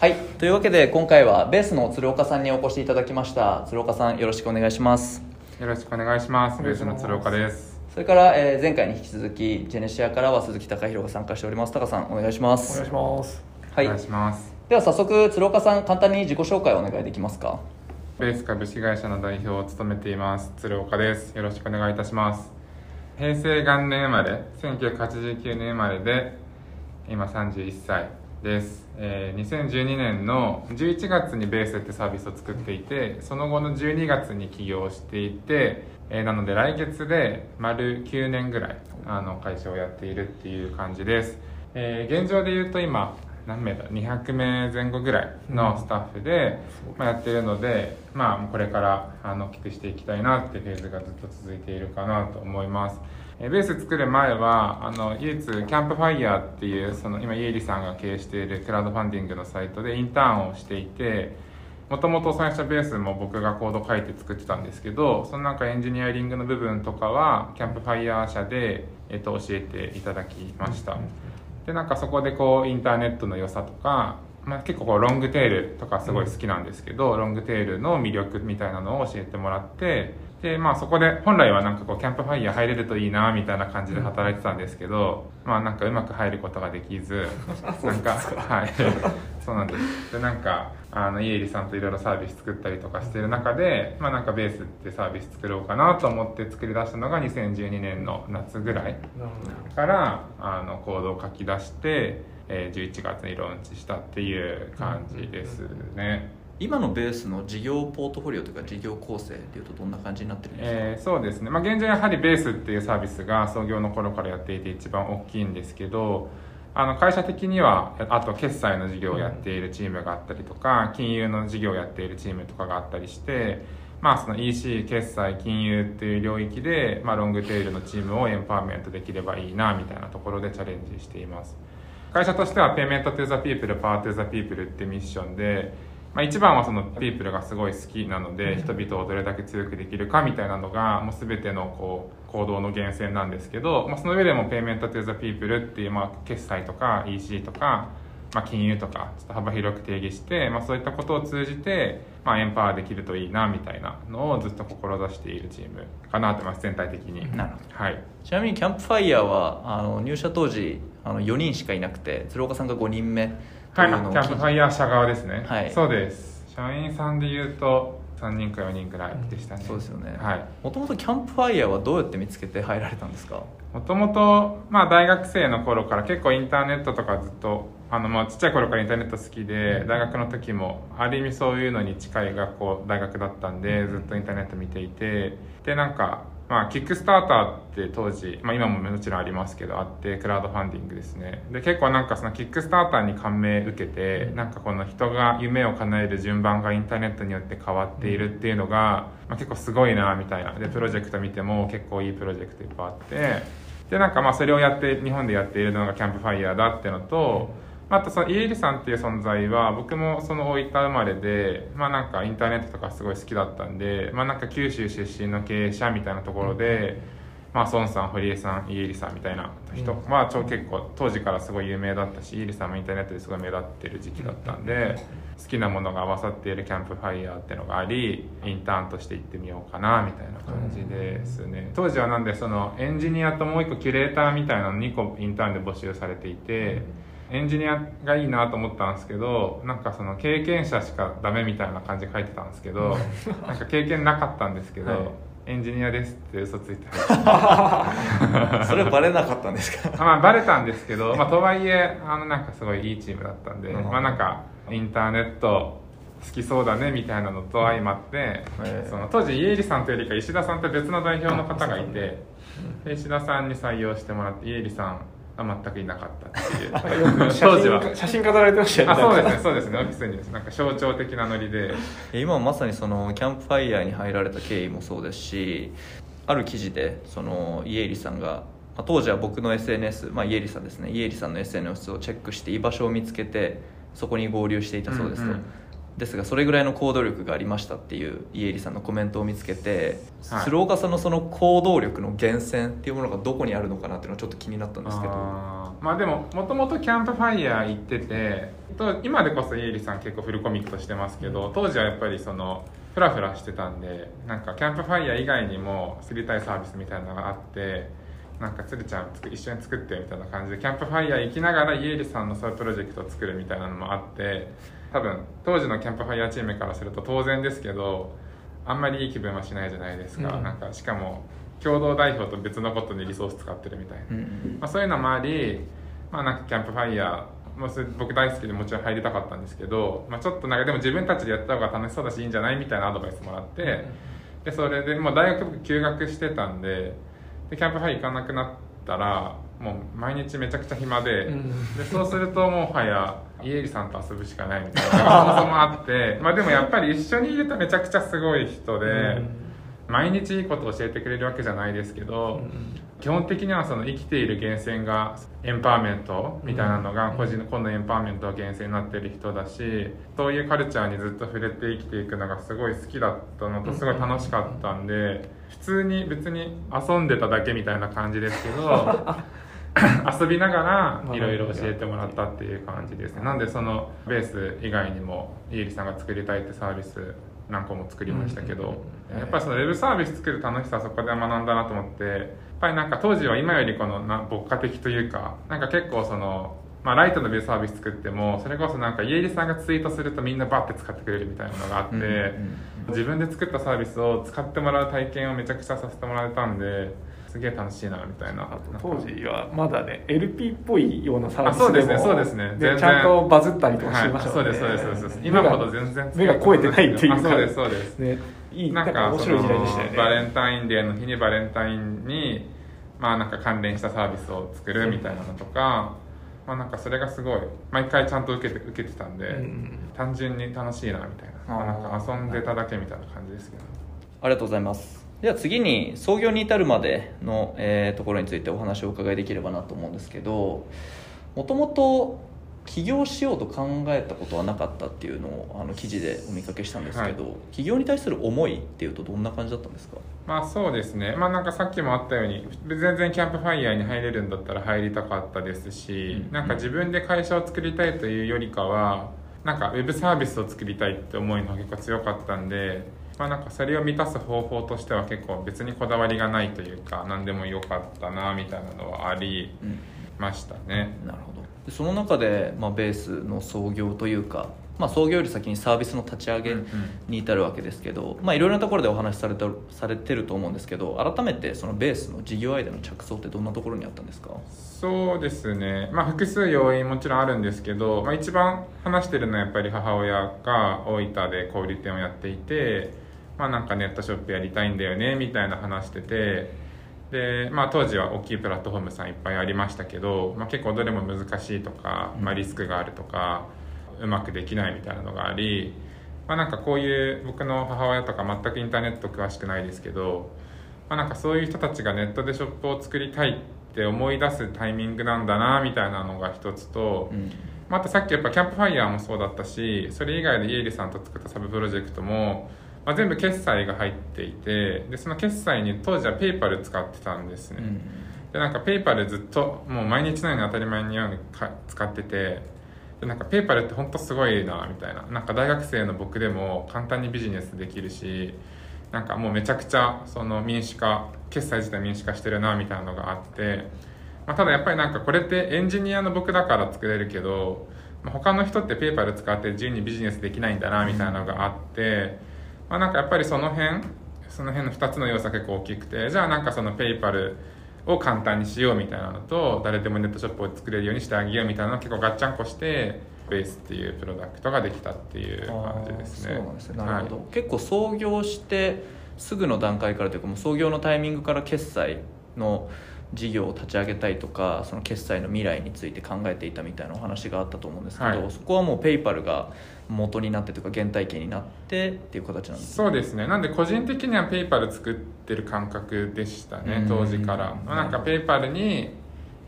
はいというわけで今回はベースの鶴岡さんにお越しいただきました鶴岡さんよろしくお願いしますよろしくお願いします。ベースの鶴岡です。それから、えー前回に引き続きジェネシアからは鈴木貴弘が参加しております高さんお願いしますお願いしますはいお願いします。では早速鶴岡さん簡単に自己紹介をお願いできますか？ベース株式会社の代表を務めています鶴岡です。よろしくお願いいたします。平成元年生まれ、1989年生まれで、今31歳です。えー2012年の11月にベースってサービスを作っていて、その後の12月に起業していて、えーなので来月で丸9年ぐらいあの会社をやっているっていう感じです。えー現状で言うと今何名だ？200名前後ぐらいのスタッフで、まあ、やってるので、まあ、これからあの大きくしていきたいなっていうフェーズがずっと続いているかなと思います。ベース作る前はあの唯一キャンプファイヤーっていうその今家入さんが経営しているクラウドファンディングのサイトでインターンをしていてもともと最初ベースも僕がコード書いて作ってたんですけどそのなんかエンジニアリングの部分とかはキャンプファイヤー社で、えっと教えていただきました。でなんかそこでこうインターネットの良さとか、まあ、結構こうロングテールとかすごい好きなんですけど、ロングテールの魅力みたいなのを教えてもらってでまあそこで本来はなんかこうキャンプファイヤー入れるといいなみたいな感じで働いてたんですけど、まあなんかうまく入ることができず なんかはい。そうなんです。でなんかあのイエリさんといろいろサービス作ったりとかしてる中でまあなんかベースってサービス作ろうかなと思って作り出したのが2012年の夏ぐらいからあのコードを書き出して、えー11月にローンチしたっていう感じですね。今のベースの事業ポートフォリオというか事業構成っていうとどんな感じになってるんですか、えーそうですね、まあ、現状やはりベースっていうサービスが創業の頃からやっていて一番大きいんですけどあの会社的にはあと決済の事業をやっているチームがあったりとか金融の事業をやっているチームとかがあったりして、まあ、その EC 決済金融っていう領域で、まあ、ロングテールのチームをエンパワーメントできればいいなみたいなところでチャレンジしています。会社としては Payment to the People Power to the People ってミッションで、まあ、一番はその People がすごい好きなので人々をどれだけ強くできるかみたいなのがもう全てのこう行動の源泉なんですけど、まあ、その上でも Payment to the People っていうまあ決済とか EC とか、まあ、金融とかちょっと幅広く定義して、まあ、そういったことを通じて、まあ、エンパワーできるといいなみたいなのをずっと志しているチームかなと思います全体的に。なるほはい。ちなみにキャンプファイヤーはあの入社当時あの4人しかいなくて鶴岡さんが5人目とはいい、うのをキャンプファイヤー社側ですね。はいそうです。社員さんで言うと3人か4人くらいでしたね。そうですよねはい。もともとキャンプファイヤーはどうやって見つけて入られたんですか？もともと、まあ大学生の頃から結構インターネットとかずっと、あの、まあちっちゃい頃からインターネット好きで、大学の時も、ある意味そういうのに近い学校、大学だったんで、ずっとインターネット見ていて、で、なんか、まあ、キックスターターって当時、まあ、今ももちろんありますけどあってクラウドファンディングですね。で結構なんかそのキックスターターに感銘受けてなんかこの人が夢を叶える順番がインターネットによって変わっているっていうのが、まあ、結構すごいなみたいな。でプロジェクト見ても結構いいプロジェクトいっぱいあって。でなんかまあそれをやって日本でやっているのがキャンプファイヤーだっていうのと、まああとそのイエリさんっていう存在は僕もその大分生まれでまあなんかインターネットとかすごい好きだったんでまあなんか九州出身の経営者みたいなところで、まあ孫さん堀江さんイエリさんみたいな人うん。まあ超結構当時からすごい有名だったしイエリさんもインターネットですごい目立ってる時期だったんで好きなものが合わさっているキャンプファイヤーっていうのがありインターンとして行ってみようかなみたいな感じですね。当時はなんでそのエンジニアともう一個キュレーターみたいなの2個インターンで募集されていてエンジニアがいいなと思ったんですけどなんかその経験者しかダメみたいな感じで書いてたんですけどなんか経験なかったんですけど、はい。エンジニアですって嘘ついて。それバレなかったんですか？あ まあバレたんですけど、まあ、とはいえあのなんかすごいいいチームだったんで、うん。まあなんかインターネット好きそうだねみたいなのと相まって、えその当時家入さんというよりか石田さんって別の代表の方がいてで石田さんに採用してもらって家入さんは全くいなかったっていう。当時は。真写真飾られてましたよね。あそうですねそうですね。オフィスになんか象徴的なノリで。今まさにそのキャンプファイヤーに入られた経緯もそうですしある記事でその家入さんがまあ当時は僕の SNS、まあ、家入さんですね。家入さんの SNS をチェックして居場所を見つけてそこに合流していたそうですと、うんうんですがそれぐらいの行動力がありましたっていう家入さんのコメントを見つけて、はい。鶴岡さんのその行動力の源泉っていうものがどこにあるのかなっていうのはちょっと気になったんですけど。まあでももともとキャンプファイヤー行っててと今でこそ家入さん結構フルコミットしてますけど当時はやっぱりそのフラフラしてたんでなんかキャンプファイヤー以外にも知りたいサービスみたいなのがあってなんかつるちゃんつく一緒に作ってみたいな感じでキャンプファイヤー行きながら家入さんのそういうプロジェクトを作るみたいなのもあって多分当時のキャンプファイヤーチームからすると当然ですけどあんまりいい気分はしないじゃないですか、うん。なんかしかも共同代表と別のことにリソース使ってるみたいな。うんうんまあ、そういうのもあり、まあ、なんかキャンプファイヤーもうそれ僕大好きでもちろん入りたかったんですけど、まあ、ちょっとなんかでも自分たちでやった方が楽しそうだしいいんじゃない？みたいなアドバイスもらって、でそれでもう大学僕休学してたんででキャンプファイヤー行かなくなったらもう毎日めちゃくちゃ暇で,、うん。でそうするともはや家入さんと遊ぶしかないみたいな。そもあって。まあでもやっぱり一緒にいるとめちゃくちゃすごい人で。毎日いいことを教えてくれるわけじゃないですけど、基本的にはその生きている源泉がエンパワーメントみたいなのが個人の今度エンパワーメントが源泉になってる人だしそういうカルチャーにずっと触れて生きていくのがすごい好きだったのとすごい楽しかったんで普通に別に遊んでただけみたいな感じですけど 遊びながらいろいろ教えてもらったっていう感じですね。なんでそのベース以外にも家入さんが作りたいってサービス何個も作りましたけど、やっぱりそのウェブサービス作る楽しさはそこで学んだなと思ってやっぱりなんか当時は今よりこのな牧歌的というかなんか結構その、まあ、ライトのウェブサービス作ってもそれこそなんか家入さんがツイートするとみんなバッて使ってくれるみたいなのがあって、自分で作ったサービスを使ってもらう体験をめちゃくちゃさせてもらえたんですげえ楽しいなみたいな。当時はまだね LP っぽいようなサービスあそうですねもそうですね。ちゃんとバズったりとかしてましたもんね、はい、そうですそうですそうです。今ほど全然目が超えてないっていうかあそうですそうです。ねいいなかなんんか面白い時代でしたよね。そのバレンタインデーの日にバレンタインにまあなんか関連したサービスを作るみたいなのとか、まあなんかそれがすごい毎回ちゃんと受けて受けてたんで、うん。単純に楽しいなみたいな。まあなんか遊んでただけみたいな感じですけど、ありがとうございますでは次に創業に至るまでの、えーところについてお話をお伺いできればなと思うんですけどもともと起業しようと考えたことはなかったっていうのをあの記事でお見かけしたんですけど、起業に対する思いっていうとどんな感じだったんですか？まあそうですね。まあなんかさっきもあったように全然キャンプファイヤーに入れるんだったら入りたかったですし、うん。なんか自分で会社を作りたいというよりかはなんかウェブサービスを作りたいって思いのが結構強かったんでまあなんかそれを満たす方法としては結構別にこだわりがないというか何でもよかったなみたいなのはありうん。ましたね、なるほど。でその中で、まあ、ベースの創業というか、まあ、創業より先にサービスの立ち上げうんうん。に至るわけですけど、まあ、いろいろなところでお話しされてされてると思うんですけど改めてそのベースの事業アイデアの着想ってどんなところにあったんですか？そうですね、まあ、複数要因もちろんあるんですけど、まあ、一番話してるのはやっぱり母親が大分で小売店をやっていて、まあ、なんかネットショップやりたいんだよねみたいな話しててで、まあ、当時は大きいプラットフォームさんいっぱいありましたけど、まあ、結構どれも難しいとか、まあ、リスクがあるとかうまくできないみたいなのがあり、まあ、なんかこういう僕の母親とか全くインターネット詳しくないですけど、まあ、なんかそういう人たちがネットでショップを作りたいって思い出すタイミングなんだなみたいなのが一つと、うん。まあ、あとさっきやっぱキャンプファイヤーもそうだったしそれ以外で家入さんと作ったサブプロジェクトも、まあ、全部決済が入っていてでその決済に当時はペイパル使ってたんですね、うん。でなんかペイパルずっともう毎日のように当たり前のようにか使っててでなんかペイパルって本当すごいなみたいな。なんか大学生の僕でも簡単にビジネスできるしなんかもうめちゃくちゃその民主化決済自体民主化してるなみたいなのがあって、まあ、ただやっぱりなんかこれってエンジニアの僕だから作れるけど、まあ、他の人ってペイパル使って自由にビジネスできないんだなみたいなのがあって、まあ、なんかやっぱりその辺その辺の2つの要素は結構大きくてじゃあなんかそのペイパルを簡単にしようみたいなのと誰でもネットショップを作れるようにしてあげようみたいなのを結構ガッチャンコしてベースっていうプロダクトができたっていう感じですね。そうなんですねなるほど、はい。結構創業してすぐの段階からというかもう創業のタイミングから決済の事業を立ち上げたいとかその決済の未来について考えていたみたいなお話があったと思うんですけど、はい。そこはもうペイパルが元になってというか原体験になってっていう形なんですそうですね。なんで個人的にはペイパル作ってる感覚でしたね。うん。当時から。うんなんかペイパルに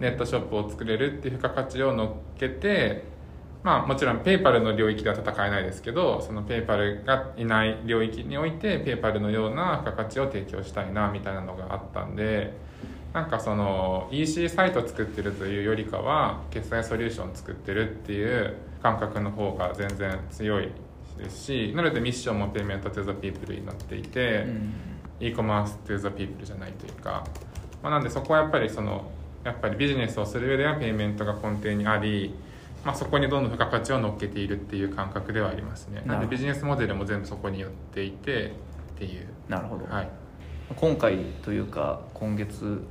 ネットショップを作れるっていう付加価値を乗っけてまあもちろんペイパルの領域では戦えないですけどそのペイパルがいない領域においてペイパルのような付加価値を提供したいなみたいなのがあったんでなんかその EC サイト作ってるというよりかは決済ソリューション作ってるっていう感覚の方が全然強いですしなのでミッションもペイメント to the people になっていて、e コマース to the people じゃないというか、まあ、なんでそこはやっぱりそのやっぱりビジネスをする上ではペイメントが根底にあり、まあ、そこにどんどん付加価値を乗っけているっていう感覚ではありますね。なのでビジネスモデルも全部そこに寄っていてっていう。なるほど、はい。今回というか今月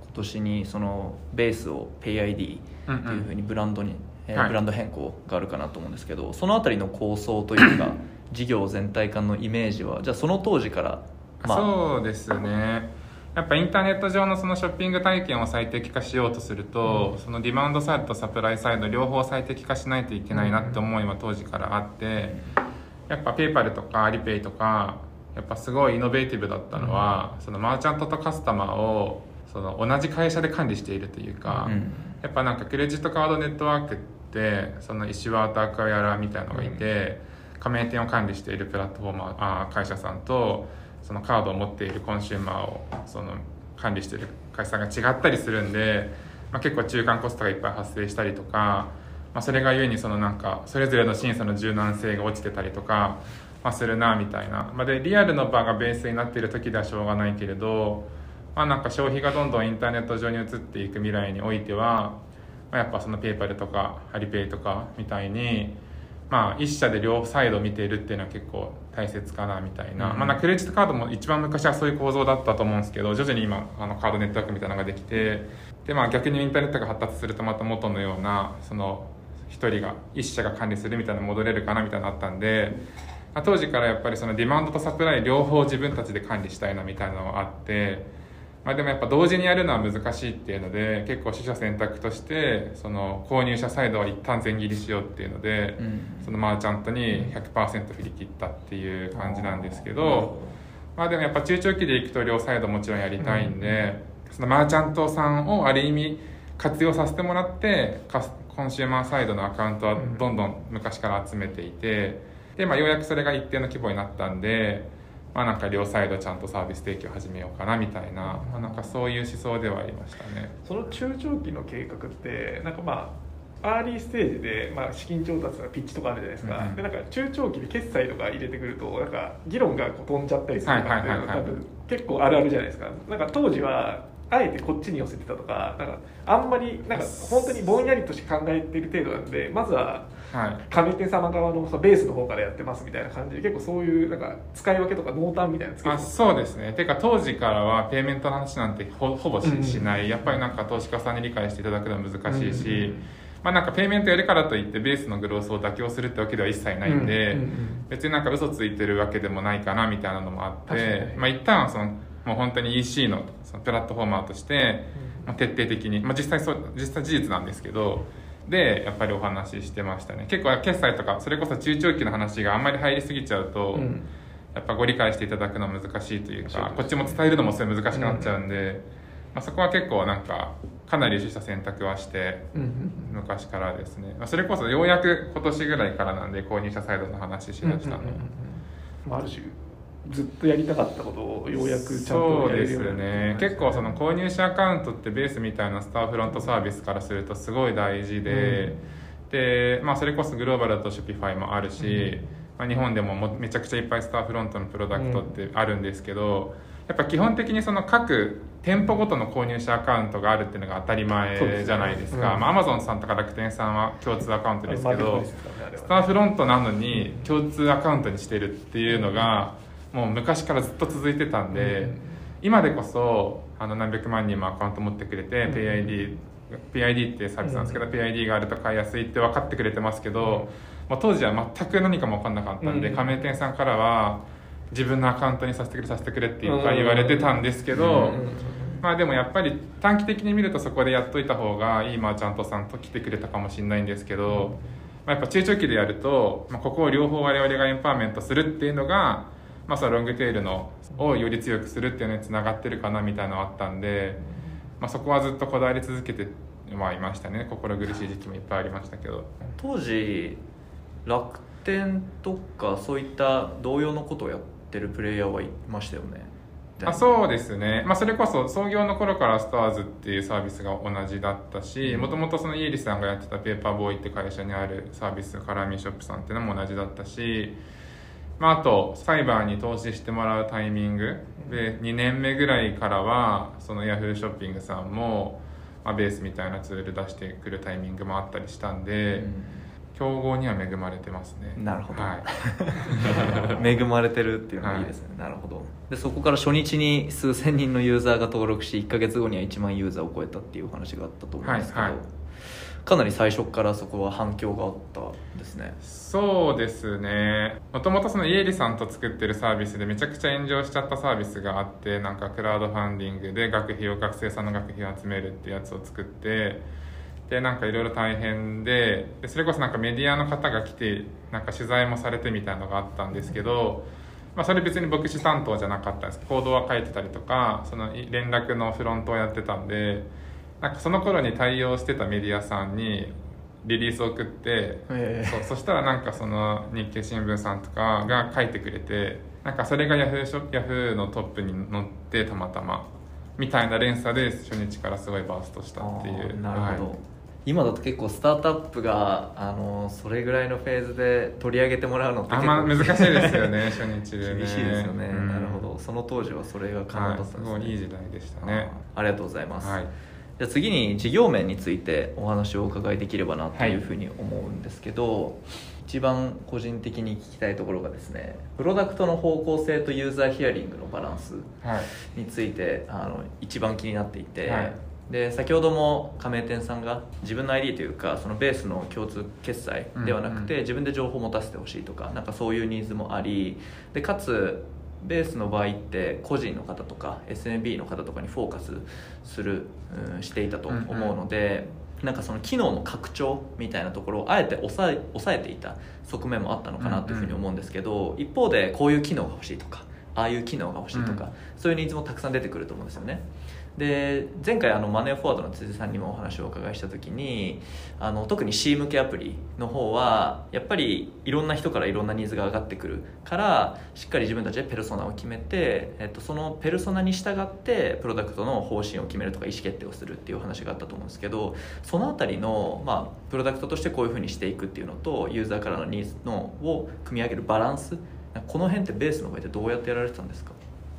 今年にそのベースを PayID っていうふうにブランドに、えーはい。ブランド変更があるかなと思うんですけどそのあたりの構想というか 事業全体感のイメージはじゃあその当時からまあそうですね。やっぱインターネット上のそのショッピング体験を最適化しようとすると、そのディマンドサイドとサプライサイド両方最適化しないといけないなって思いは当時からあって、やっぱペイパルとかアリペイとかやっぱすごいイノベーティブだったのは、そのマーチャントとカスタマーをその同じ会社で管理しているというか、うん。やっぱなんかクレジットカードネットワークってそのイシュアーとアクワイアラみたいなのがいて、加盟店を管理しているプラットフォーマーあ会社さんとそのカードを持っているコンシューマーをその管理している会社さんが違ったりするんで、まあ、結構中間コストがいっぱい発生したりとか、まあ、それがゆえにそのなんかそれぞれの審査の柔軟性が落ちてたりとか、まあ、するなみたいな、まあ、でリアルの場がベースになっている時ではしょうがないけれど、まあ、なんか消費がどんどんインターネット上に移っていく未来においては、まあ、やっぱそのペイパルとかアリペイとかみたいに、まあ、一社で両サイド見ているっていうのは結構大切かなみたいな,、うんまあ、クレジットカードも一番昔はそういう構造だったと思うんですけど徐々に今あのカードネットワークみたいなのができてで、まあ、逆にインターネットが発達するとまた元のようなその一人が一社が管理するみたいなの戻れるかなみたいなのあったんで、まあ当時からやっぱりそのディマンドとサプライ両方自分たちで管理したいなみたいなのがあって。まあ、でもやっぱ同時にやるのは難しいっていうので結構取捨選択としてその購入者サイドは一旦損切りしようっていうので、うん。そのマーチャントに100%振り切ったっていう感じなんですけど、まあでもやっぱ中長期でいくと両サイドもちろんやりたいんで、そのマーチャントさんをある意味活用させてもらってコンシューマーサイドのアカウントはどんどん昔から集めていてで、まあ、ようやくそれが一定の規模になったんで、まあ、なんか両サイドちゃんとサービス提供始めようかなみたいな,、まあ、なんかそういう思想ではありましたね。その中長期の計画ってなんかまあアーリーステージで、まあ、資金調達のピッチとかあるじゃないですか、うんうん。でなんか中長期で決済とか入れてくるとなんか議論がこう飛んじゃったりするとかっていうのは多分結構あるあるじゃないですか。なんか当時はあえてこっちに寄せてたとかなんかあんまりなんか本当にぼんやりとして考えてる程度なんでまずははい。加盟店様側のそのベースの方からやってますみたいな感じで結構そういうなんか使い分けとか濃淡みたいなのつけてあそうですね。てか当時からはペイメントの話なんてほほぼし,、うんしない。やっぱりなんか投資家さんに理解していただくのは難しいし、うんうんまあなんかペイメントやるからといってベースのグロースを妥協するってわけでは一切ないんで、うんうんうん。別になんか嘘ついてるわけでもないかなみたいなのもあってに。まあ一旦はそのもう本当に EC のそのプラットフォーマーとして、まあ、徹底的に、まあ、実際そう実際事実なんですけどでやっぱりお話ししてましたね。結構決済とかそれこそ中長期の話があんまり入りすぎちゃうと、うん。やっぱご理解していただくのは難しいというかね。こっちも伝えるのもすごい難しくなっちゃうんで、まあ、そこは結構なんかかなり取捨選択はしてうんうん。昔からですね、まあ、それこそようやく今年ぐらいからなんで購入者サイドの話しだしたの、うんうんうんある種ずっとやりたかったことをようやくちゃんとやれるようになね。って結構その購入者アカウントってベースみたいなスターフロントサービスからするとすごい大事で、で、まあ、それこそグローバルだと Shopify もあるし、まあ、日本でももめちゃくちゃいっぱいスターフロントのプロダクトってあるんですけど、やっぱ基本的にその各店舗ごとの購入者アカウントがあるっていうのが当たり前じゃないですか、そうですねうん。まあ、Amazon さんとか楽天さんは共通アカウントですけどねスターフロントなのに共通アカウントにしてるっていうのがもう昔からずっと続いてたんで、うん。今でこそあの何百万人もアカウント持ってくれて、うん。PID PID ってサービスなんですけど、PID があると買いやすいって分かってくれてますけど、まあ、当時は全く何かも分かんなかったんで、うん。加盟店さんからは自分のアカウントにさせてくれさせてくれっていっぱい言われてたんですけど、まあでもやっぱり短期的に見るとそこでやっといた方がいいマーチャントさんと来てくれたかもしれないんですけど、まあ、やっぱ中長期でやると、まあ、ここを両方我々がエンパワーメントするっていうのが、まあ、そのロングテールのをより強くするっていうのにつながってるかなみたいなのはあったんで、まあ、そこはずっとこだわり続けてはいましたね。心苦しい時期もいっぱいありましたけど。当時楽天とかそういった同様のことをやってるプレイヤーはいましたよね。あそうですね、まあ、それこそ創業の頃からスターズっていうサービスが同じだったしもともとそのイエリさんがやってたペーパーボーイって会社にあるサービスカラーミーショップさんっていうのも同じだったし、まあ、あとサイバーに投資してもらうタイミング。で2年目ぐらいからはそのヤフーショッピングさんも、まあ、ベースみたいなツール出してくるタイミングもあったりしたんで、うん。競合には恵まれてますね。なるほど。はい。恵まれてるっていうのがいいですね、なるほど。でそこから初日に数千人のユーザーが登録し1か月後には1万ユーザーを超えたっていうお話があったと思うんですけど、はいはいかなり最初からそこは反響があったですね。そうですね。もともとそのイエリさんと作ってるサービスでめちゃくちゃ炎上しちゃったサービスがあってなんかクラウドファンディングで学費を学生さんの学費を集めるってやつを作ってでなんかいろいろ大変ででそれこそなんかメディアの方が来てなんか取材もされてみたいのがあったんですけど、まあ、それ別に牧師担当じゃなかったんです。コードは書いてたりとかその連絡のフロントをやってたんでなんかその頃に対応してたメディアさんにリリースを送って、ええ。そうそしたらなんかその日経新聞さんとかが書いてくれてなんかそれがヤフーショヤフーのトップに載ってたまたまみたいな連鎖で初日からすごいバーストしたっていう。なるほど、はい。今だと結構スタートアップがあのそれぐらいのフェーズで取り上げてもらうのってあんま難しいですよね 初日でね。厳しいですよね、うんなるほど。その当時はそれが可能だったんですね、はい、すごいいい時代でしたね。ありがとうございます、はいじゃあ次に事業面についてお話をお伺いできればなというふうに思うんですけど、一番個人的に聞きたいところがですねプロダクトの方向性とユーザーヒアリングのバランスはい。についてあの一番気になっていて、はい。で先ほども加盟店さんが自分の ID というかそのベースの共通決済ではなくて、うんうん。自分で情報を持たせてほしいとかなんかそういうニーズもありでかつベースの場合って個人の方とか SMB の方とかにフォーカスする、うんしていたと思うので、なんかその機能の拡張みたいなところをあえて抑え抑えていた側面もあったのかなというふうに思うんですけど、一方でこういう機能が欲しいとかああいう機能が欲しいとか、うん。そういうニーズもたくさん出てくると思うんですよねで前回あのマネーフォワードの辻さんにもお話をお伺いした時にあの特に C 向けアプリの方はやっぱりいろんな人からいろんなニーズが上がってくるからしっかり自分たちでペルソナを決めて、えっと、そのペルソナに従ってプロダクトの方針を決めるとか意思決定をするっていう話があったと思うんですけどそのあたりの、まあ、プロダクトとしてこういうふうにしていくっていうのとユーザーからのニーズのを組み上げるバランスこの辺ってベースの上でどうやってやられてたんですか？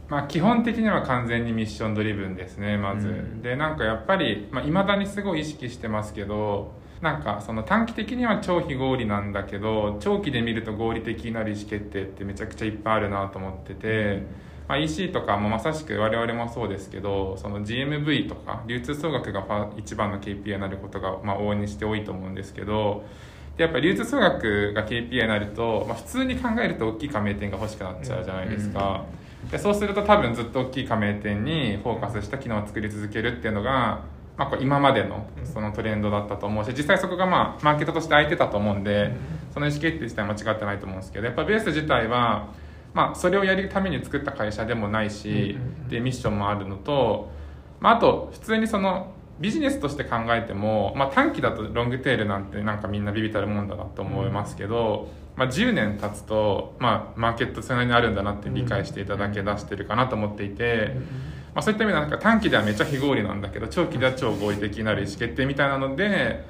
まあ、基本的には完全にミッションドリブンですねまず、うん。でなんかやっぱりいまあ、未だにすごい意識してますけどなんかその短期的には超非合理なんだけど長期で見ると合理的になる意思決定ってめちゃくちゃいっぱいあるなと思ってて、まあ、EC とかもまさしく我々もそうですけどその GMV とか流通総額が一番の KPI になることがまあ往々にして多いと思うんですけどでやっぱり流通総額が KPI になると、まあ、普通に考えると大きい加盟店が欲しくなっちゃうじゃないですか。でそうすると多分ずっと大きい加盟店にフォーカスした機能を作り続けるっていうのが、まあ、こう今までのそのトレンドだったと思うし実際そこがまあマーケットとして空いてたと思うんでその意思決定自体は間違ってないと思うんですけどやっぱベース自体は、まあ、それをやるために作った会社でもないしでミッションもあるのと、まあ、あと普通にそのビジネスとして考えても、まあ、短期だとロングテールなんてなんかみんなビビたるもんだなと思いますけど、まあ、10年経つと、まあ、マーケットそれなりにあるんだなって理解していただけ出してるかなと思っていて、まあ、そういった意味ではなんか短期ではめっちゃ非合理なんだけど長期では超合理的になる意思決定みたいなので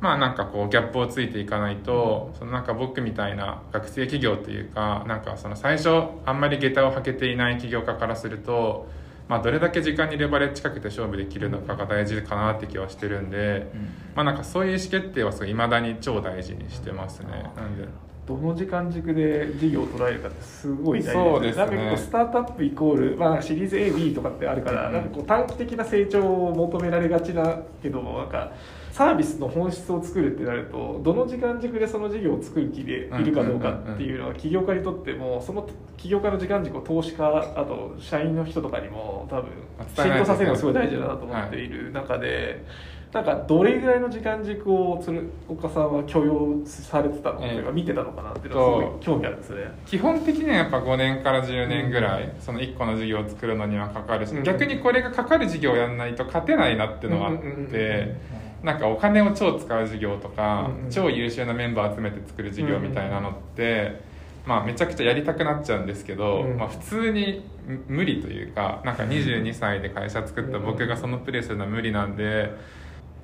まあなんかこうギャップをついていかないとそのなんか僕みたいな学生企業というかなんかその最初あんまり下駄を履けていない起業家からすると、まあ、どれだけ時間にレバレッジかけて勝負できるのかが大事かなって気はしてるんで、まあなんかそういう意思決定はい未だに超大事にしてますね。なんで。どの時間軸で事業を捉えるかってすごい大事ですね。なんかこうスタートアップイコール、まあ、シリーズ AB とかってあるから、うん。なんかこう短期的な成長を求められがちだけどなんかサービスの本質を作るってなるとどの時間軸でその事業を作る気でいるかどうかっていうのは起業家にとってもその起業家の時間軸を投資家あと社員の人とかにも多分浸透させるのがすごい大事だなと思っている中で。なんかどれぐらいの時間軸を鶴岡さんは許容されてたの、ええというか見てたのかなっていうのはすごい興味あるんですね。基本的にはやっぱ5年から10年ぐらい、その1個の事業を作るのにはかかるし、うん逆にこれがかかる事業をやらないと勝てないなっていうのはあっうんうんうんうんてなんかお金を超使う事業とか、うんうん。超優秀なメンバー集めて作る事業みたいなのって、まあ、めちゃくちゃやりたくなっちゃうんですけど、うん。まあ、普通に無理というかなんか22歳で会社作った僕がそのプレーするのは無理なんで。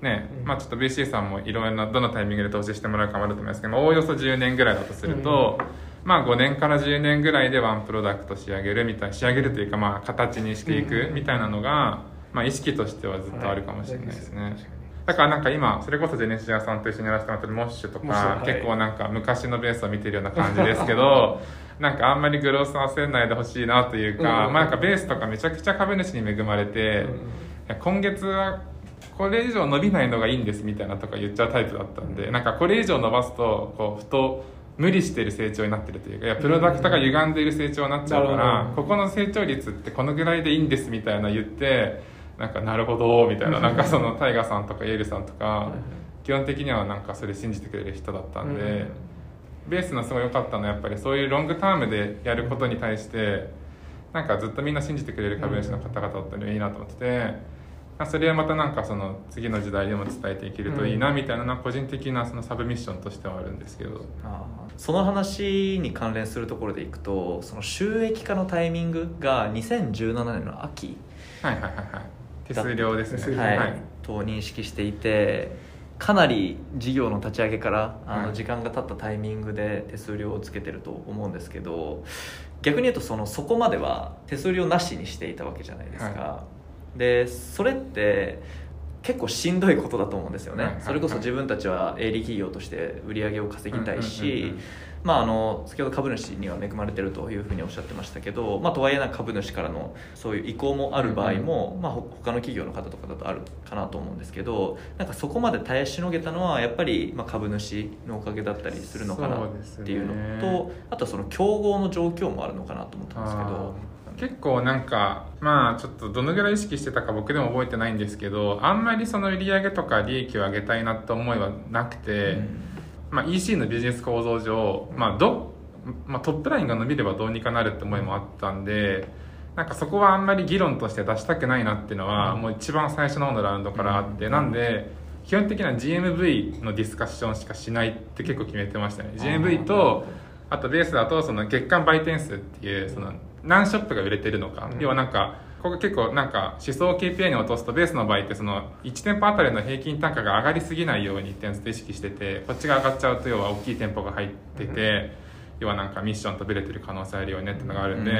ねうんまあ、ちょっと VC さんもいろいろなどのタイミングで投資してもらうかもあると思いますけど、まあおおよそ10年ぐらいだとすると、まあ5年から10年ぐらいでワンプロダクト仕上げるみたい仕上げるというかまあ形にしていくみたいなのが、まあ、意識としてはずっとあるかもしれないですね、はいだからなんか今それこそジェネシアさんと一緒にやらせてもらってるモッシュとか、はい。結構なんか昔のベースを見てるような感じですけど なんかあんまりグロース焦んないでほしいなというか、うんまあなんかベースとかめちゃくちゃ株主に恵まれて、いや今月はこれ以上伸びないのがいいんですみたいなとか言っちゃうタイプだったんで、なんかこれ以上伸ばすとこうふと無理してる成長になってるというかいやプロダクトが歪んでいる成長になっちゃうから、ここの成長率ってこのぐらいでいいんですみたいな言ってなんかなるほどみたいな。なんかそのタイガさんとかイエルさんとか基本的にはなんかそれ信じてくれる人だったんで、ベースのすごい良かったのはやっぱりそういうロングタームでやることに対してなんかずっとみんな信じてくれる株主の方々だったのでいいなと思ってて。それはまたなんかその次の時代でも伝えていけるといいなみたいな個人的なそのサブミッションとしてはあるんですけど。その話に関連するところでいくとその収益化のタイミングが2017年の秋。はいはいはいはい手数料ですね。はい。はい。と認識していてかなり事業の立ち上げからあはい。の時間が経ったタイミングで手数料をつけてると思うんですけど逆に言うとそのそこまでは手数料なしにしていたわけじゃないですか、はでそれって結構しんどいことだと思うんですよね、はい。はい。はいそれこそ自分たちは営利企業として売り上げを稼ぎたいし、うんうんうんうんまあ、あの先ほど株主には恵まれてるというふうにおっしゃってましたけど、まあ、とはいえな株主からのそういう意向もある場合も、まあ、ほ他の企業の方とかだとあるかなと思うんですけどなんかそこまで耐えしのげたのはやっぱりまあ株主のおかげだったりするのかなっていうのとあとはその競合の状況もあるのかなと思ったんですけど。結構なんかまあちょっとどのぐらい意識してたか僕でも覚えてないんですけどあんまりその売り上げとか利益を上げたいなって思いはなくて、うんまあ、EC のビジネス構造上、まあどまあ、トップラインが伸びればどうにかなるって思いもあったんでなんかそこはあんまり議論として出したくないなっていうのはもう一番最初の方のラウンドからあって、なんで基本的には GMV のディスカッションしかしないって結構決めてましたね。GMV とあとベースだとその月間売店数っていうその何ショップが売れてるのか、うん。要はなんかここ結構なんか思想を KPI に落とすとベースの場合ってその1店舗あたりの平均単価が上がりすぎないようにってずっと意識しててこっちが上がっちゃうと要は大きい店舗が入ってて、要はなんかミッションとブレてる可能性あるよねっていうのがあるんで、うん。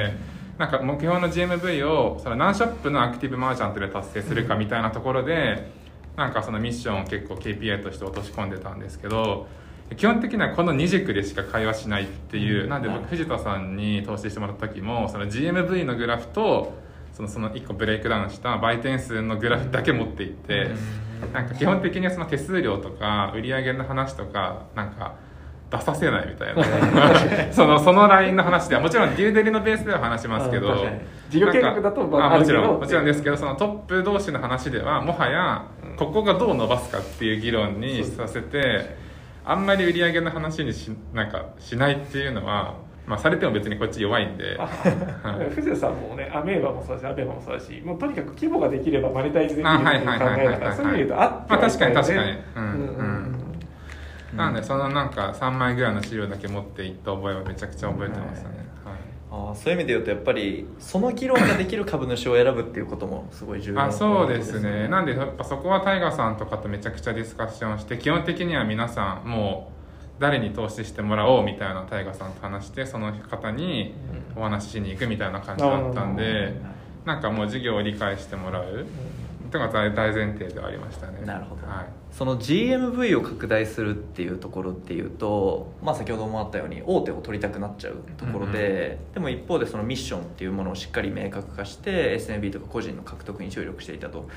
なんか目標の GMV をその何ショップのアクティブマージャントで達成するかみたいなところで、なんかそのミッションを結構 KPI として落とし込んでたんですけど基本的にはこの2軸でしか会話しないっていう、なんで僕藤田さんに投資してもらった時もその GMV のグラフとそのその1個ブレイクダウンした売店数のグラフだけ持っていって、なんか基本的にその手数料とか売上の話とかなんか出させないみたいな。そのそのラインの話ではもちろんデューデリのベースでは話しますけど事業計画だとあもちろんもちろんですけどそのトップ同士の話ではもはやここがどう伸ばすかっていう議論にさせてあんまり売り上げの話にしなんかしないっていうのは、まあ、されても別にこっち弱いんで、はい。藤田さんもねアメーバもそうだしアベマもそうだしもうとにかく規模ができればマネタイズできるっていう考あはいはいはいはいはい。えだからそういう意味で言うとあってまあ確かに確かに。うんうん。うんうんなんでそのなんか3枚ぐらいの資料だけ持っていった覚えはめちゃくちゃ覚えてますね、はい。あーそういう意味で言うとやっぱりその議論ができる株主を選ぶっていうこともすごい重要あそうですね。なんでやっぱそこはタイガーさんとかとめちゃくちゃディスカッションして基本的には皆さんもう誰に投資してもらおうみたいなタイガーさんと話してその方にお話ししに行くみたいな感じだったんでなんかもう事業を理解してもらう。っていうのが大大前提ではありましたね。なるほど。はいその GMV を拡大するっていうところっていうと、まあ、先ほどもあったように大手を取りたくなっちゃうところで、でも一方でそのミッションっていうものをしっかり明確化して SMB とか個人の獲得に注力していたと。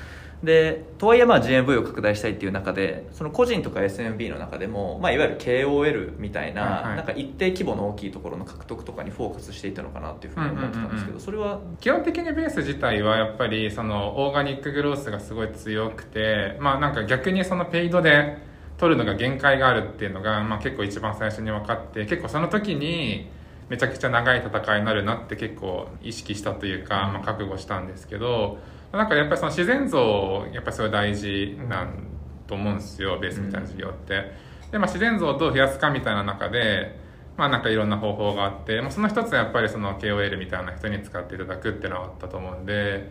でとはいえまあ GMV を拡大したいっていう中でその個人とか SMB の中でも、まあ、いわゆる KOL みたいな,、はいはい。なんか一定規模の大きいところの獲得とかにフォーカスしていたのかなっていうふうに思ってたんですけど、うんうんうんうん。それは基本的にベース自体はやっぱりそのオーガニックグロースがすごい強くてまあなんか逆にそのペイドで取るのが限界があるっていうのが、まあ、結構一番最初に分かって結構その時にめちゃくちゃ長い戦いになるなって結構意識したというか、まあ、覚悟したんですけどなんかやっぱりその自然像やっぱりすごい大事なんと思うんですよベースみたいな授業って。でまあ、自然像をどう増やすかみたいな中でまあなんかいろんな方法があって、まあ、その一つはやっぱりその KOL みたいな人に使っていただくっていうのはあったと思うんで、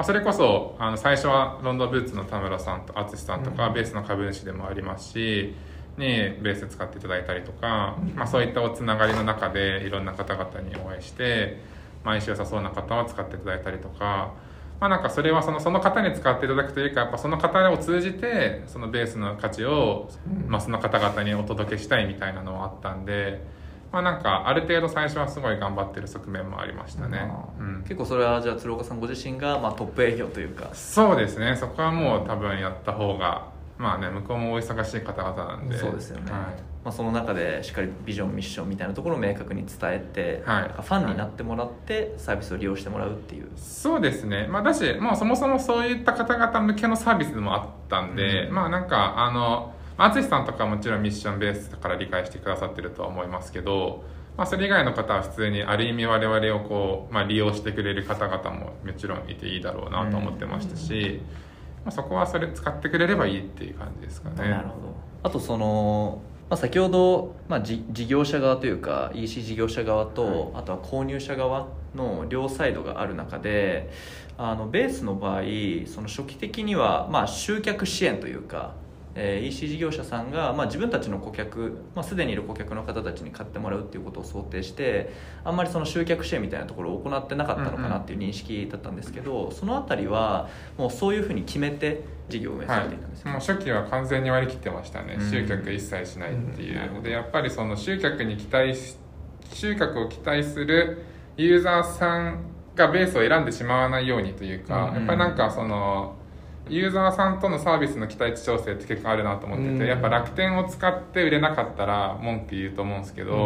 まあ、それこそあの最初はロンドンブーツの田村さんと淳さんとか、うんベースの株主でもありますしにベース使っていただいたりとか、まあ、そういったおつながりの中でいろんな方々にお会いして、まあ、相性良さそうな方を使っていただいたりとか。まあなんかそれはそのその方に使っていただくというかやっぱその方を通じてそのベースの価値を、まあ、その方々にお届けしたいみたいなのはあったんで、まあなんかある程度最初はすごい頑張ってる側面もありましたね、うん、結構それはじゃあ鶴岡さんご自身がまあトップ営業というか。そうですね。そこはもう多分やった方がまあね向こうもお忙しい方々なんで。そうですよね、はい。まあ、その中でしっかりビジョンミッションみたいなところを明確に伝えて、はい。ファンになってもらってサービスを利用してもらうっていう、そうですね、まあ、だし、もうそもそもそういった方々向けのサービスでもあったんで、うん。まあなんか、あの、まあ淳さんとかはもちろんミッションベースだから理解してくださってるとは思いますけど、まあ、それ以外の方は普通にある意味我々をこう、まあ、利用してくれる方々ももちろんいていいだろうなと思ってましたし、まあ、そこはそれ使ってくれればいいっていう感じですかね。なるほどあとその、まあ、先ほど、まあ、じ事業者側というか EC 事業者側と、あとは購入者側の両サイドがある中であのベースの場合その初期的には、まあ、集客支援というか、えー EC 事業者さんが、まあ、自分たちの顧客、まあ、すでにいる顧客の方たちに買ってもらうっていうことを想定してあんまりその集客支援みたいなところを行ってなかったのかなっていう認識だったんですけど、そのあたりはもうそういうふうに決めて事業を運営さはれていたんですい、か、もう初期は完全に割り切ってましたね、うん。集客一切しないっていう、うん。でやっぱりその集客に期待し集客を期待するユーザーさんがベースを選んでしまわないようにというか、うん。やっぱりなんかそのユーザーさんとのサービスの期待値調整って結構あるなと思ってて、うん。やっぱ楽天を使って売れなかったら文句言うと思うんですけど、うん。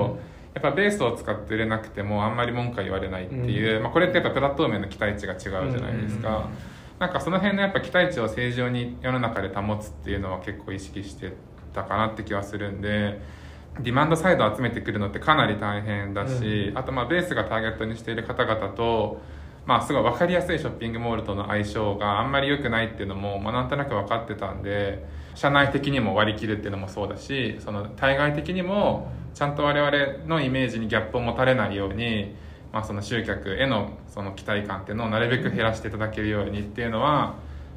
やっぱベースを使って売れなくてもあんまり文句は言われないっていう、まあ、これってやっぱプラットフォームへの期待値が違うじゃないですか。うんなんかその辺のやっぱ期待値を正常に世の中で保つっていうのは結構意識してたかなって気はするんでディマンドサイドを集めてくるのってかなり大変だし、あとまあベースがターゲットにしている方々とまあすごい分かりやすいショッピングモールとの相性があんまり良くないっていうのも、まあ、なんとなく分かってたんで社内的にも割り切るっていうのもそうだしその対外的にもちゃんと我々のイメージにギャップを持たれないように、まあ、その集客へのその期待感っていうのをなるべく減らしていただけるようにっていうのは、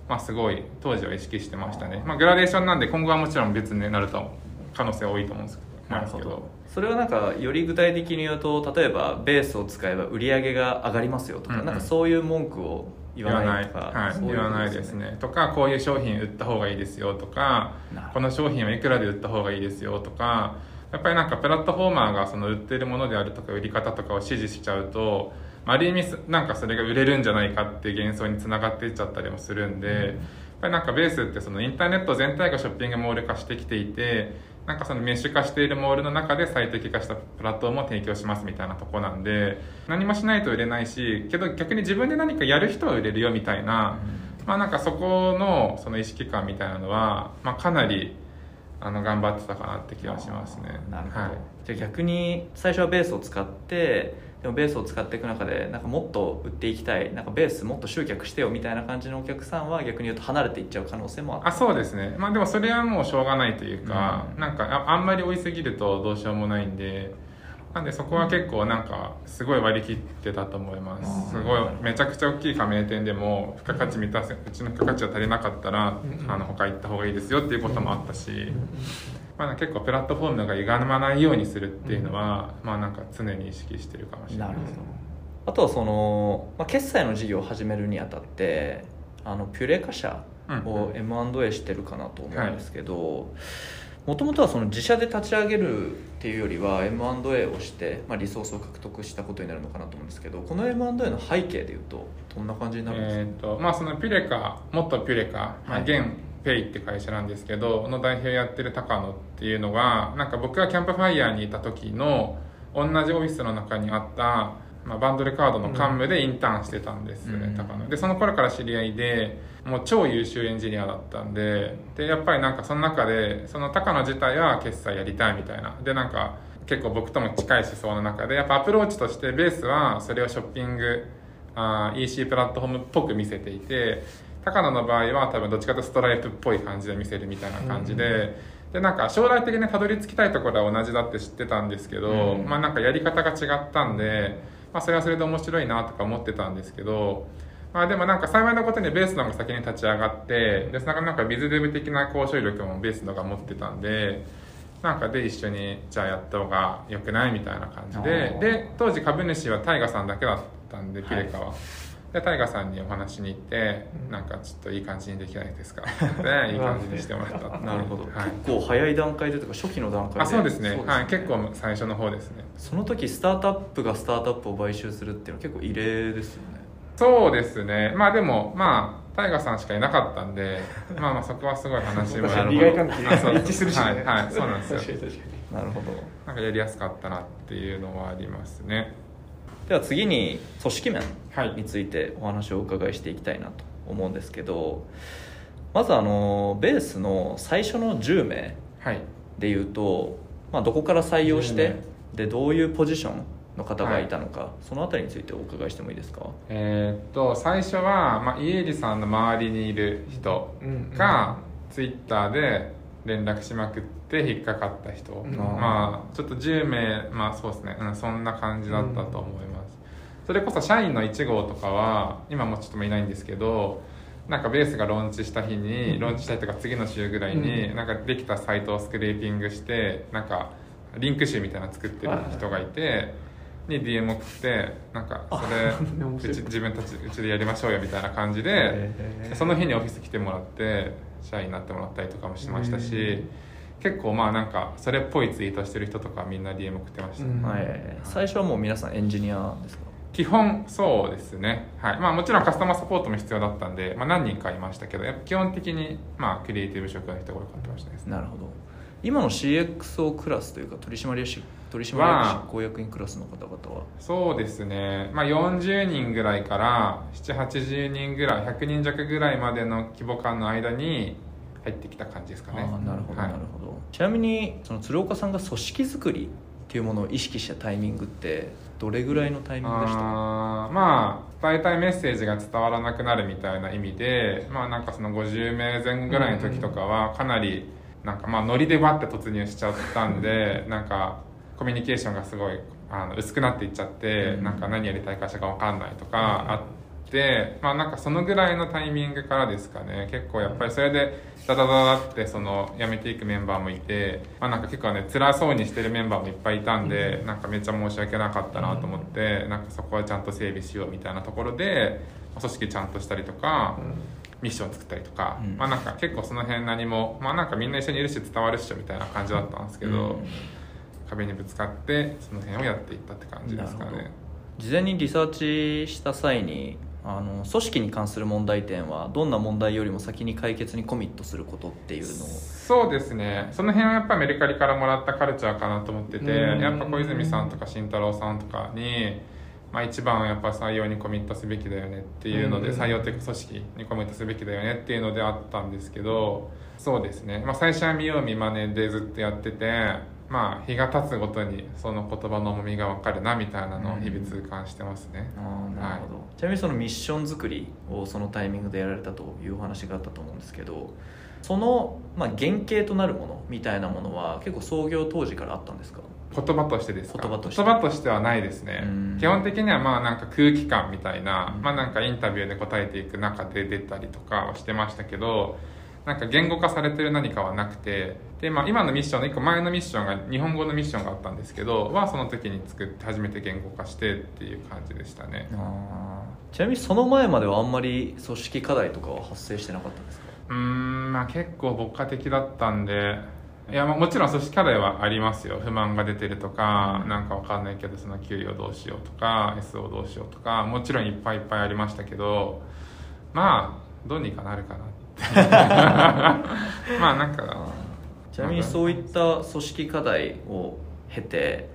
まあ、すごい当時は意識してましたね、まあ、グラデーションなんで今後はもちろん別になると可能性は多いと思うんですけど。なるほですけど。それはなんかより具体的に言うと例えばベースを使えば売り上げが上がりますよとか,、うんうん。なんかそういう文句を言わないとか言わない。ですね。とかこういう商品売った方がいいですよとかこの商品はいくらで売った方がいいですよとかやっぱりなんかプラットフォーマーがその売ってるものであるとか売り方とかを指示しちゃうとまあある意味すなんかそれが売れるんじゃないかっていう幻想につながっていっちゃったりもするんで、やっぱりなんかベースってそのインターネット全体がショッピングモール化してきていてなんかそのメッシュ化しているモールの中で最適化したプラットフォームを提供しますみたいなとこなんで何もしないと売れないしけど逆に自分で何かやる人は売れるよみたいな、まあなんかそこのその意識感みたいなのは、まあ、かなりあの頑張ってたかなって気がしますね。なるほど、はい。じゃあ逆に最初はベースを使ってでもベースを使っていく中でなんかもっと売っていきたいなんかベースもっと集客してよみたいな感じのお客さんは逆に言うと離れていっちゃう可能性もああそうですね。まあでもそれはもうしょうがないというか、うん。なんかああんまり追いすぎるとどうしようもないんでなんでそこは結構なんかすごい割り切ってたと思いまあーすすごいめちゃくちゃ大きい加盟店でも付加価値満たせうちの付加価値が足りなかったら、うん。あの他行った方がいいですよっていうこともあったし、まあ、結構プラットフォームが歪まないようにするっていうのは、まあなんか常に意識してるかもしれない。ですあとはその、まあ、決済の事業を始めるにあたってあのピュレカ社を M&A してるかなと思うんですけどもともとはその自社で立ち上げるっていうよりは M&A をして、まあ、リソースを獲得したことになるのかなと思うんですけどこの M&A の背景でいうとどんな感じになるんですか、えーとまあ、そのピュレカ元ピュレカ、まあ、はい。現PAY って会社なんですけどの代表やってる高野っていうのがなんか僕がキャンプファイヤーにいた時の同じオフィスの中にあった、まあ、バンドルカードのカンムでインターンしてたんですよね、うん。高野。でその頃から知り合いでもう超優秀エンジニアだったんででやっぱりなんかその中でその高野自体は決済やりたいみたいな。でなんか結構僕とも近い思想の中でやっぱアプローチとしてベースはそれをショッピングあー EC プラットフォームっぽく見せていて高野の場合は多分どっちかとストライプっぽい感じで見せるみたいな感じで、でなんか将来的にたどり着きたいところは同じだって知ってたんですけど、うん。まあなんかやり方が違ったんで、まあ、それはそれで面白いなとか思ってたんですけど、まあ、でもなんか幸いなことにベースの方が先に立ち上がってでなかなかビズデブ的な交渉力もベースの方が持ってたんでなんかで一緒にじゃあやった方が良くないみたいな感じあでー。で当時株主はタイガさんだけだったんではい。ピレカは。でタイガさんにお話しに行って、なんかちょっといい感じにできないですか？で いい感じにしてもらった。なるほど、はい、結構早い段階でというか初期の段階で。あそうですね。はい、結構最初の方ですね。その時スタートアップがスタートアップを買収するっていうのは結構異例ですよね。そうですね。まあでもまあタイガさんしかいなかったんで まあまあそこはすごい話も 利害関係あそう。一致するしね。はい。はい。そうなんですよ。確かに確かに。なるほど。なんかやりやすかったなっていうのはありますねでは次に組織面はい。についてお話をお伺いしていきたいなと思うんですけどまずあのベースの最初の10名はい。でいうと、まあ、どこから採用して10でどういうポジションの方がいたのか、そのあたりについてお伺いしてもいいですか？えーっと最初は、まあ、家入さんの周りにいる人が、ツイッターで連絡しまくって引っかかった人、うん。まあちょっと10名まあそうですね、うん、そんな感じだったと思います、それこそ社員の1号とかは今もちょっともいないんですけどなんかベースがローンチした日に、ローンチした日とか次の週ぐらいに、うん。なんかできたサイトをスクレーピングしてなんかリンク集みたいなの作ってる人がいて、に DM 送ってなんかそれ うち自分たちうちでやりましょうよみたいな感じで、その日にオフィス来てもらって社員になってもらったりとかもしましたし、結構まあなんかそれっぽいツイートしてる人とかみんな DM 送ってました、うん。はい、最初はもう皆さんエンジニアですか？基本そうですね、はい。まあ、もちろんカスタマーサポートも必要だったんで、まあ、何人かいましたけど基本的にまあクリエイティブ職の人が多かったましたですね。なるほど。今の CXO クラスというか取締役取締役執行役員クラスの方々は？そうですね、まあ、40人ぐらいから780人ぐらい100人弱ぐらいまでの規模感の間に入ってきた感じですかね。なるほど、はい。なるほど。ちなみにその鶴岡さんが組織づくりっていうものを意識したタイミングってどれぐらいのタイミングでした？かあーまあ大体メッセージが伝わらなくなるみたいな意味でまあなんかその50名前後ぐらいの時とかはかなりなんかまあノリでバッて突入しちゃったんで なんかコミュニケーションがすごいあの薄くなっていっちゃって、うん。なんか何やりたい会社か分かんないとかあって、まあなんかそのぐらいのタイミングからですかね。結構やっぱりそれでダダダダってその辞めていくメンバーもいて、まあ、なんか結構ね辛そうにしてるメンバーもいっぱいいたんで、なんかめっちゃ申し訳なかったなと思って、なんかそこはちゃんと整備しようみたいなところで組織ちゃんとしたりとか、ミッション作ったりとか、うん。まあなんか結構その辺何もまあなんかみんな一緒にいるし伝わるっしょみたいな感じだったんですけど、うん。壁にぶつかってその辺をやっていったって感じですかね。事前にリサーチした際にあの組織に関する問題点はどんな問題よりも先に解決にコミットすることっていうのを。そうですね。その辺はやっぱメルカリからもらったカルチャーかなと思っててうん。やっぱ小泉さんとか慎太郎さんとかに、まあ、一番はやっぱ採用にコミットすべきだよねっていうのでうん。採用的組織にコミットすべきだよねっていうのであったんですけどそうですね、まあ、最初は見よう見まねでずっとやっててまあ日が経つごとにその言葉の重みが分かるなみたいなのを日々痛感してますね。あーなるほど、ちなみにそのミッション作りをそのタイミングでやられたというお話があったと思うんですけどその、まあ、原型となるものみたいなものは結構創業当時からあったんですか？言葉としてですか？言葉としてはないですね。うん。基本的にはまあなんか空気感みたいな、うん。まあなんかインタビューで答えていく中で出たりとかはしてましたけどなんか言語化されてる何かはなくてで、まあ、今のミッションの一個前のミッションが日本語のミッションがあったんですけどはその時に作って初めて言語化してっていう感じでしたね。ちなみにその前まではあんまり組織課題とかは発生してなかったんですか？うーんまあ結構牧歌的だったんで。いやまあもちろん組織課題はありますよ。不満が出てるとか、なんかわかんないけどその給料どうしようとか SO どうしようとかもちろんいっぱいいっぱいありましたけどまあどうにかなるかなってまあなんか。ちなみにそういった組織課題を経て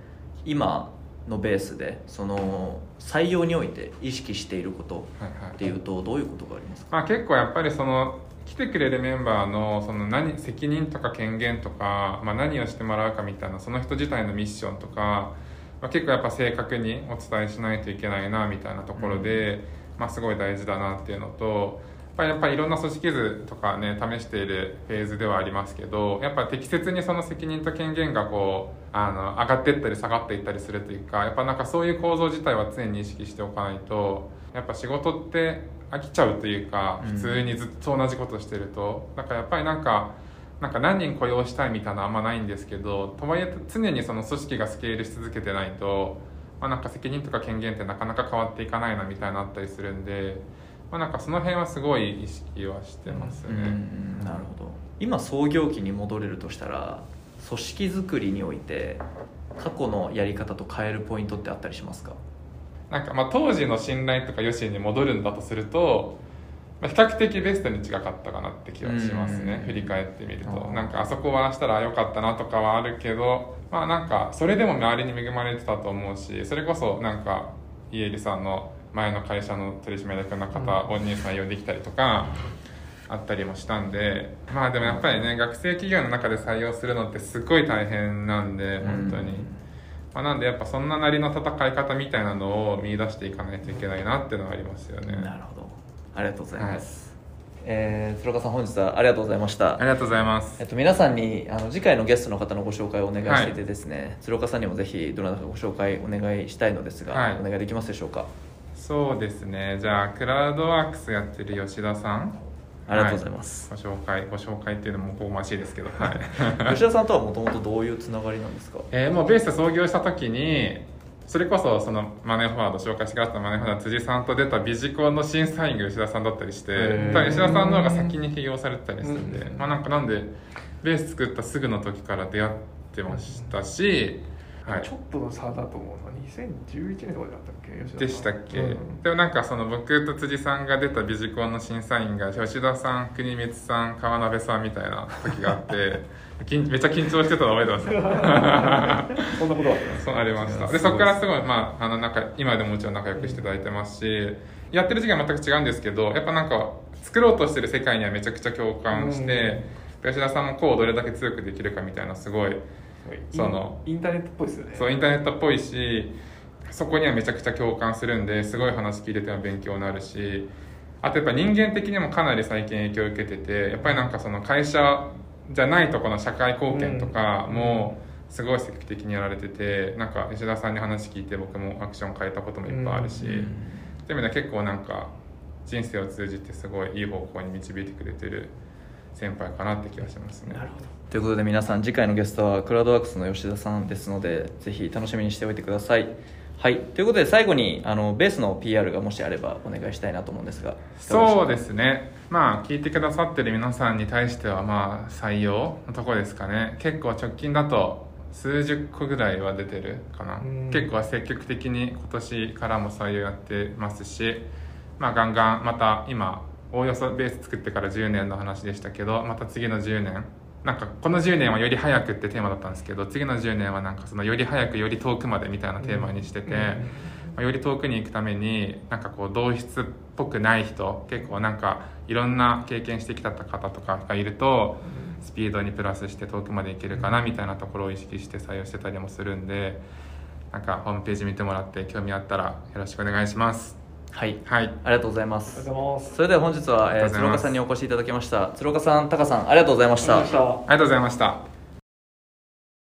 今のベースでその採用において意識していることはいはいっていうとどういうことがありますか？まあ、結構やっぱりその来てくれるメンバーのその何責任とか権限とか、まあ、何をしてもらうかみたいなその人自体のミッションとか、まあ、結構やっぱ正確にお伝えしないといけないなみたいなところで、まあ、すごい大事だなっていうのとぱりやっぱりいろんな組織図とかね試しているフェーズではありますけどやっぱ適切にその責任と権限がこうあの上がっていったり下がっていったりするというかやっぱなんかそういう構造自体は常に意識しておかないとやっぱ仕事って飽きちゃうというかうん。普通にずっと同じことしてると、だからやっぱりなんかなんか何人雇用したいみたいなあんまないんですけどとはいえ常にその組織がスケールし続けてないと、まあ、なんか責任とか権限ってなかなか変わっていかないなみたいなのあったりするんで、まあ、なんかその辺はすごい意識はしてますうんね。うん。なるほど。今創業期に戻れるとしたら組織づくりにおいて過去のやり方と変えるポイントってあったりしますか？なんかまあ当時の信頼とか余震に戻るんだとすると、まあ、比較的ベストに近かったかなって気はしますうん。ね振り返ってみると。なんかあそこはしたら良かったなとかはあるけどまあなんかそれでも周りに恵まれてたと思うしそれこそなんか家入さんの前の会社の取締役の方本人採用できたりとかあったりもしたんでまあでもやっぱりね学生企業の中で採用するのってすごい大変なんで本当に。まあ、なんでやっぱそんななりの戦い方みたいなのを見出していかないといけないなっていうのはありますよね。なるほど。ありがとうございます、えー鶴岡さん本日はありがとうございました。ありがとうございます。えっ。と、皆さんにあの次回のゲストの方のご紹介をお願いしていてですね、鶴岡さんにもぜひどなたかご紹介お願いしたいのですが、はい。お願いできますでしょうか？そうですね。じゃあクラウドワークスやってる吉田さん。ありがとうございます、はいご紹介ご紹介っていうのもおましいですけど、はい。吉田さんとはもともとどういうつながりなんですか？えーもうベース創業した時にそれこそそのマネーフォワード紹介してくださったマネーフォワード辻さんと出たビジコンの審査員が吉田さんだったりして吉田さんの方が先に起業されてたりするんで、うんまあなんかなんでベース作ったすぐの時から出会ってましたし、はい。ちょっとの差だと思うの？は2011年とかだったっけ？吉田でしたっけ、うん。でもなんかその僕と辻さんが出たビジコンの審査員が吉田さん国光さん川辺さんみたいな時があって 緊めっちゃ緊張してたの覚えてます。そんなことはあった。んですそうありましたですそこからすごい、まあ、あのなんか今でももちろん仲良くしていただいてますしやってる時期は全く違うんですけどやっぱなんか作ろうとしてる世界にはめちゃくちゃ共感して、吉田さんもこうどれだけ強くできるかみたいなすごいそのインターネットっぽいですよね。そうインターネットっぽいしそこにはめちゃくちゃ共感するんですごい話聞いてても勉強になるしあとやっぱ人間的にもかなり最近影響を受けててやっぱりなんかその会社じゃないとこの社会貢献とかもすごい積極的にやられててなんか吉田さんに話聞いて僕もアクション変えたこともいっぱいあるし、うん。そういう意味では結構なんか人生を通じてすごいいい方向に導いてくれてる先輩かなって気がしますね。なるほど。ということで皆さん次回のゲストはクラウドワークスの吉田さんですのでぜひ楽しみにしておいてください。はい。ということで最後にあのベースの PR がもしあればお願いしたいなと思うんですがそうですすね。まあ聞いてくださってる皆さんに対してはまあ採用のとこですかね。結構直近だと数十個ぐらいは出てるかな。うん。結構積極的に今年からも採用やってますしまあガンガンまた今おおよそベース作ってから10年の話でしたけどまた次の10年なんかこの10年はより早くってテーマだったんですけど次の10年はなんかそのより早くより遠くまでみたいなテーマにしてて、うんまあより遠くに行くためになんかこう同質っぽくない人結構なんかいろんな経験してきた方とかがいるとスピードにプラスして遠くまで行けるかなみたいなところを意識して採用してたりもするんでなんかホームページ見てもらって興味あったらよろしくお願いしますはい。はい。ありがとうございます。それでは本日は、えー、鶴岡さんにお越しいただきました。鶴岡さんタカさんありがとうございました。ありがとうございました